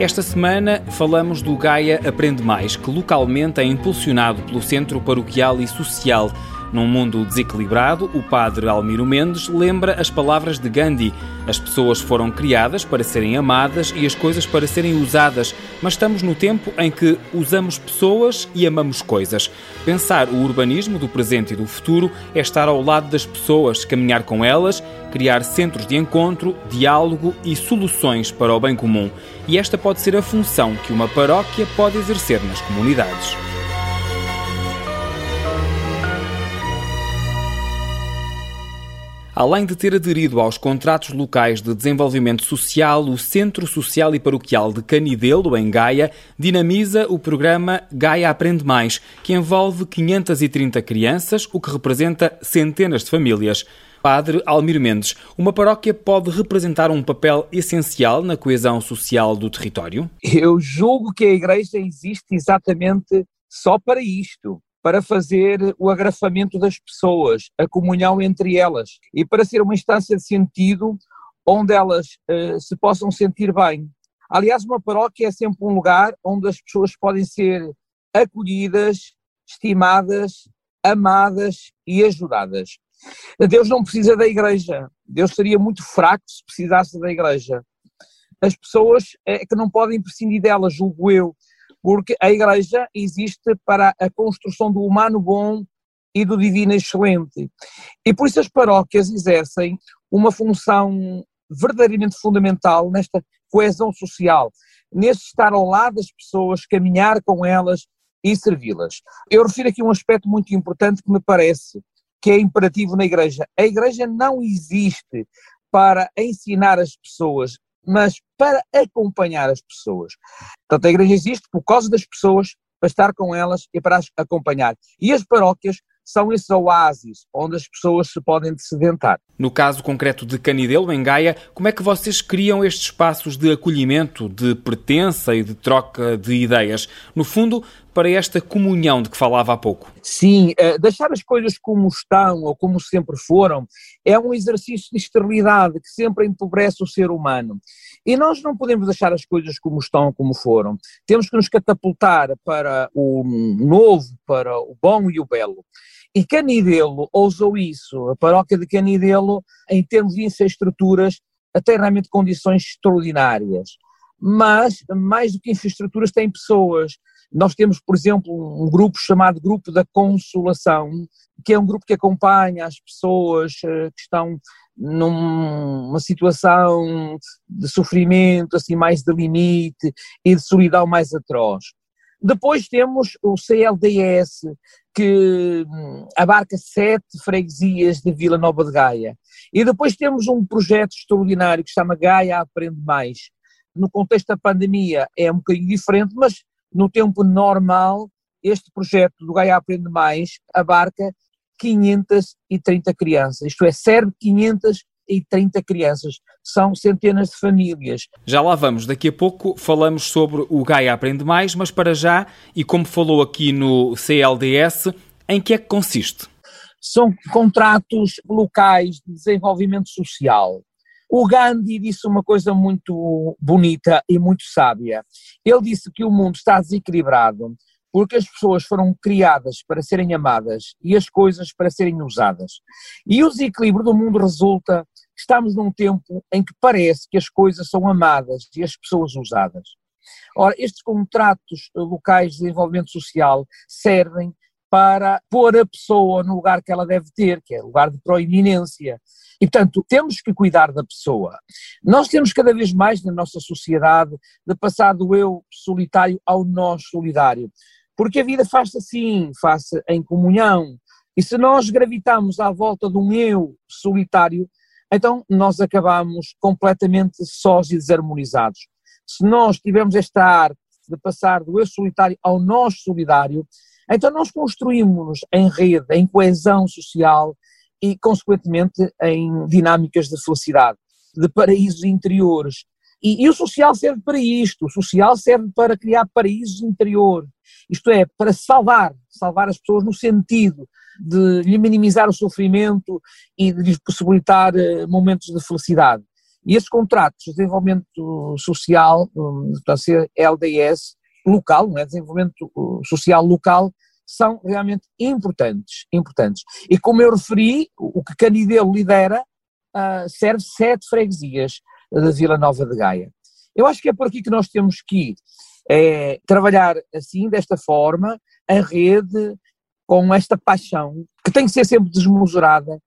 Esta semana falamos do Gaia Aprende Mais, que localmente é impulsionado pelo Centro Paroquial e Social num mundo desequilibrado, o padre Almiro Mendes lembra as palavras de Gandhi. As pessoas foram criadas para serem amadas e as coisas para serem usadas, mas estamos no tempo em que usamos pessoas e amamos coisas. Pensar o urbanismo do presente e do futuro é estar ao lado das pessoas, caminhar com elas, criar centros de encontro, diálogo e soluções para o bem comum. E esta pode ser a função que uma paróquia pode exercer nas comunidades. Além de ter aderido aos contratos locais de desenvolvimento social, o Centro Social e Paroquial de Canidelo, em Gaia, dinamiza o programa Gaia Aprende Mais, que envolve 530 crianças, o que representa centenas de famílias. Padre Almir Mendes, uma paróquia pode representar um papel essencial na coesão social do território? Eu julgo que a Igreja existe exatamente só para isto para fazer o agrafamento das pessoas, a comunhão entre elas e para ser uma instância de sentido onde elas uh, se possam sentir bem. Aliás, uma paróquia é sempre um lugar onde as pessoas podem ser acolhidas, estimadas, amadas e ajudadas. Deus não precisa da igreja. Deus seria muito fraco se precisasse da igreja. As pessoas é que não podem prescindir dela, julgo eu porque a Igreja existe para a construção do humano bom e do divino excelente. E por isso as paróquias exercem uma função verdadeiramente fundamental nesta coesão social, neste estar ao lado das pessoas, caminhar com elas e servi-las. Eu refiro aqui um aspecto muito importante que me parece que é imperativo na Igreja. A Igreja não existe para ensinar as pessoas, mas para acompanhar as pessoas. Portanto, a igreja existe por causa das pessoas, para estar com elas e para as acompanhar. E as paróquias são esses oásis onde as pessoas se podem sedentar. No caso concreto de Canidelo, em Gaia, como é que vocês criam estes espaços de acolhimento, de pertença e de troca de ideias? No fundo, para esta comunhão de que falava há pouco. Sim, uh, deixar as coisas como estão ou como sempre foram é um exercício de esterilidade que sempre empobrece o ser humano. E nós não podemos deixar as coisas como estão como foram. Temos que nos catapultar para o novo, para o bom e o belo. E Canidelo ousou isso, a paróquia de Canidelo, em termos de infraestruturas, até realmente condições extraordinárias. Mas, mais do que infraestruturas, tem pessoas. Nós temos, por exemplo, um grupo chamado Grupo da Consolação, que é um grupo que acompanha as pessoas eh, que estão numa situação de sofrimento assim mais de limite e de solidão mais atroz. Depois temos o CLDS, que hum, abarca sete freguesias de Vila Nova de Gaia. E depois temos um projeto extraordinário que se chama Gaia Aprende Mais. No contexto da pandemia é um bocadinho diferente, mas no tempo normal, este projeto do Gaia Aprende Mais abarca 530 crianças, isto é, serve 500 e 30 crianças. São centenas de famílias. Já lá vamos. Daqui a pouco falamos sobre o Gaia Aprende Mais, mas para já, e como falou aqui no CLDS, em que é que consiste? São contratos locais de desenvolvimento social. O Gandhi disse uma coisa muito bonita e muito sábia. Ele disse que o mundo está desequilibrado porque as pessoas foram criadas para serem amadas e as coisas para serem usadas. E o desequilíbrio do mundo resulta que estamos num tempo em que parece que as coisas são amadas e as pessoas usadas. Ora, estes contratos locais de desenvolvimento social servem para pôr a pessoa no lugar que ela deve ter, que é lugar de proeminência. E, portanto, temos que cuidar da pessoa. Nós temos cada vez mais na nossa sociedade de passar do eu solitário ao nós solidário. Porque a vida faz-se assim, faz-se em comunhão. E se nós gravitamos à volta de um eu solitário, então nós acabamos completamente sós e desarmonizados. Se nós tivermos esta arte de passar do eu solitário ao nós solidário, então nós construímos em rede, em coesão social e, consequentemente, em dinâmicas de felicidade, de paraísos interiores. E, e o social serve para isto, o social serve para criar paraísos interiores isto é, para salvar, salvar as pessoas no sentido de lhe minimizar o sofrimento e de lhes possibilitar uh, momentos de felicidade. E esses contratos de desenvolvimento social, hum, portanto, LDS, local, não é? desenvolvimento social local, são realmente importantes, importantes. E como eu referi, o que Canidelo lidera uh, serve sete freguesias da Vila Nova de Gaia. Eu acho que é por aqui que nós temos que é, trabalhar assim, desta forma, a rede, com esta paixão, que tem que ser sempre desmesurada,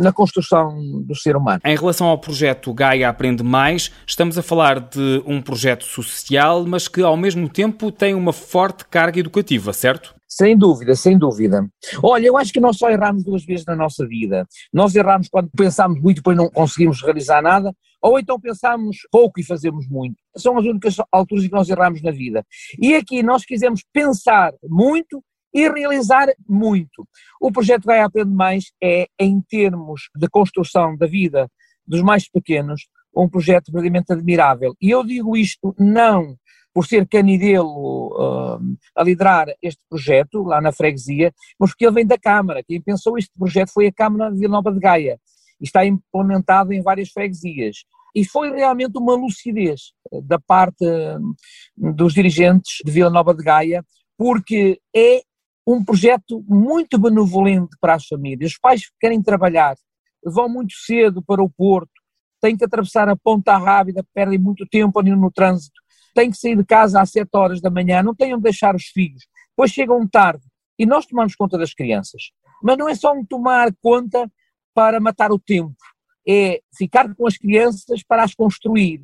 na construção do ser humano. Em relação ao projeto Gaia Aprende Mais, estamos a falar de um projeto social, mas que ao mesmo tempo tem uma forte carga educativa, certo? Sem dúvida, sem dúvida. Olha, eu acho que nós só erramos duas vezes na nossa vida. Nós erramos quando pensamos muito e depois não conseguimos realizar nada, ou então pensamos pouco e fazemos muito. São as únicas alturas em que nós erramos na vida. E aqui nós quisemos pensar muito e realizar muito. O projeto Gaia Aprende Mais é, em termos de construção da vida dos mais pequenos, um projeto verdadeiramente admirável. E eu digo isto não por ser Canidelo uh, a liderar este projeto lá na freguesia, mas porque ele vem da Câmara. Quem pensou este projeto foi a Câmara de Vila Nova de Gaia e está implementado em várias freguesias. E foi realmente uma lucidez da parte dos dirigentes de Vila Nova de Gaia, porque é um projeto muito benevolente para as famílias. Os pais que querem trabalhar vão muito cedo para o Porto, têm que atravessar a Ponta Rábida, perdem muito tempo ali no trânsito, têm que sair de casa às 7 horas da manhã, não têm onde deixar os filhos, depois chegam tarde e nós tomamos conta das crianças. Mas não é só um tomar conta para matar o tempo, é ficar com as crianças para as construir,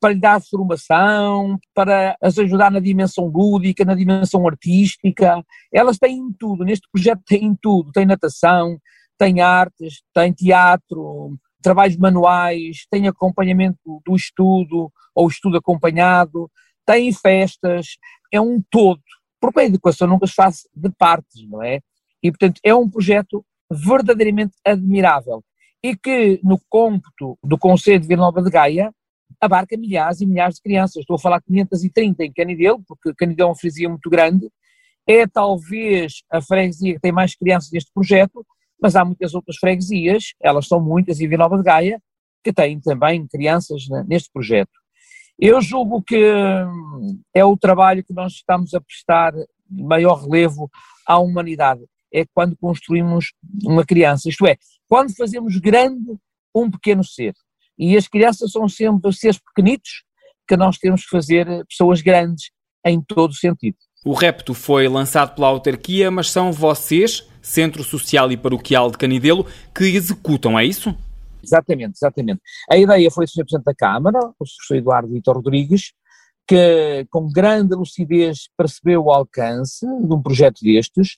para lhe dar formação, para as ajudar na dimensão lúdica, na dimensão artística. Elas têm tudo, neste projeto têm tudo, tem natação, tem artes, tem teatro, trabalhos manuais, tem acompanhamento do estudo ou estudo acompanhado, tem festas, é um todo, porque a educação nunca se faz de partes, não é? E portanto é um projeto verdadeiramente admirável e que no cômputo do Conselho de Vila Nova de Gaia abarca milhares e milhares de crianças. Estou a falar 530 em Canidelo, porque Canidelo é uma freguesia muito grande. É talvez a freguesia que tem mais crianças neste projeto, mas há muitas outras freguesias, elas são muitas, e Vila Nova de Gaia, que têm também crianças neste projeto. Eu julgo que hum, é o trabalho que nós estamos a prestar maior relevo à humanidade. É quando construímos uma criança, isto é, quando fazemos grande um pequeno ser. E as crianças são sempre seres pequenitos que nós temos que fazer pessoas grandes em todo o sentido. O repto foi lançado pela autarquia, mas são vocês, Centro Social e Paroquial de Canidelo, que executam, é isso? Exatamente, exatamente. A ideia foi do Sr. Presidente da Câmara, o Sr. Eduardo Vitor Rodrigues, que com grande lucidez percebeu o alcance de um projeto destes,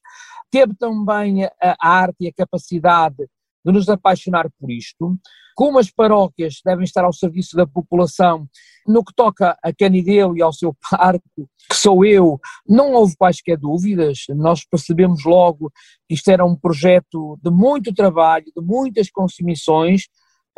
teve também a arte e a capacidade de nos apaixonar por isto, como as paróquias devem estar ao serviço da população, no que toca a Canidelo e ao seu parque, que sou eu, não houve quaisquer dúvidas, nós percebemos logo que isto era um projeto de muito trabalho, de muitas consumições,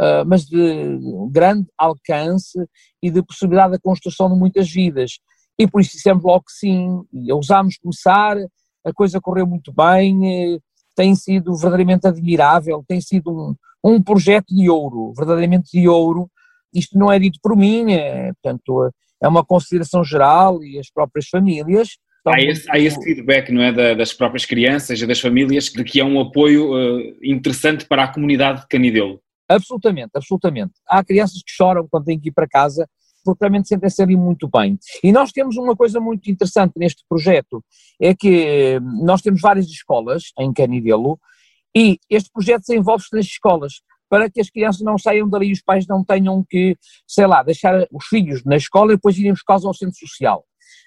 uh, mas de grande alcance e de possibilidade da construção de muitas vidas. E por isso dissemos logo que sim, e ousámos começar, a coisa correu muito bem, eh, tem sido verdadeiramente admirável, tem sido um, um projeto de ouro, verdadeiramente de ouro. Isto não é dito por mim, é, portanto, é uma consideração geral e as próprias famílias. Há esse, há esse, feedback, não é, da, das próprias crianças e das famílias, de que é um apoio uh, interessante para a comunidade de Canidelo. Absolutamente, absolutamente. Há crianças que choram quando têm que ir para casa porque realmente sentem-se ali muito bem. E nós temos uma coisa muito interessante neste projeto, é que nós temos várias escolas em Canidelo e este projeto desenvolve-se nas escolas para que as crianças não saiam dali e os pais não tenham que, sei lá, deixar os filhos na escola e depois irem buscá-los ao centro social.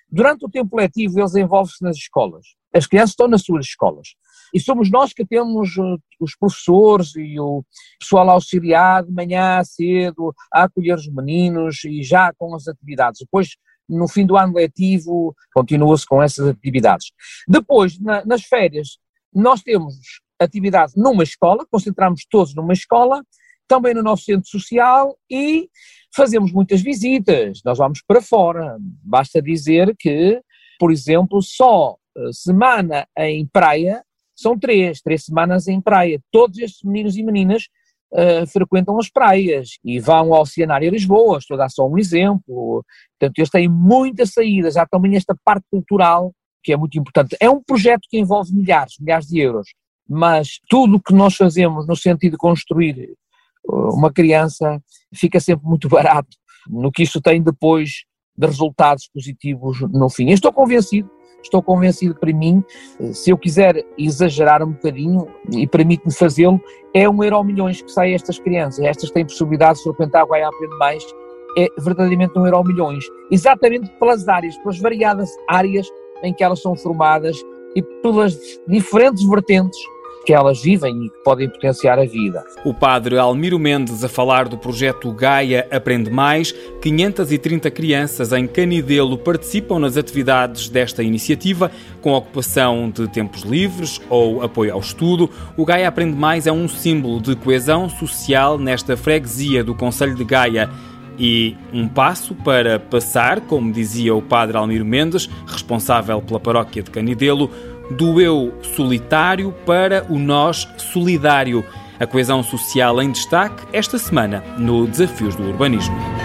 Durante o tempo letivo eles envolvem-se nas escolas. As crianças estão nas suas escolas. E somos nós que temos uh, os professores e o pessoal auxiliar de manhã cedo a acolher os meninos e já com as atividades. Depois, no fim do ano letivo, continua-se com essas atividades. Depois, na, nas férias, nós temos atividades numa escola, concentramos todos numa escola, também no nosso centro social e fazemos muitas visitas. Nós vamos para fora. Basta dizer que, por exemplo, só uh, semana em praia são três, três semanas em praia. Todos estes meninos e meninas uh, frequentam as praias e vão ao Oceanário Lisboa, estou a dar só um exemplo. Portanto, eles têm muitas saídas, há também esta parte cultural que é muito importante. É um projeto que envolve milhares, milhares de euros, mas tudo o que nós fazemos no sentido de construir uma criança fica sempre muito barato no que isso tem depois de resultados positivos no fim. Eu estou convencido estou convencido para mim, se eu quiser exagerar um bocadinho, e permite-me fazê-lo, é um euro milhões que sai a estas crianças. Estas têm possibilidade de frequentar a Guaiá Aprende Mais, é verdadeiramente um euro milhões. Exatamente pelas áreas, pelas variadas áreas em que elas são formadas e pelas diferentes vertentes que elas vivem e que podem potenciar a vida. O padre Almiro Mendes a falar do projeto Gaia Aprende Mais. 530 crianças em Canidelo participam nas atividades desta iniciativa, com ocupação de tempos livres ou apoio ao estudo. O Gaia Aprende Mais é um símbolo de coesão social nesta freguesia do Conselho de Gaia e um passo para passar, como dizia o padre Almiro Mendes, responsável pela paróquia de Canidelo, do eu solitário para o nós solidário. A coesão social em destaque esta semana no Desafios do Urbanismo.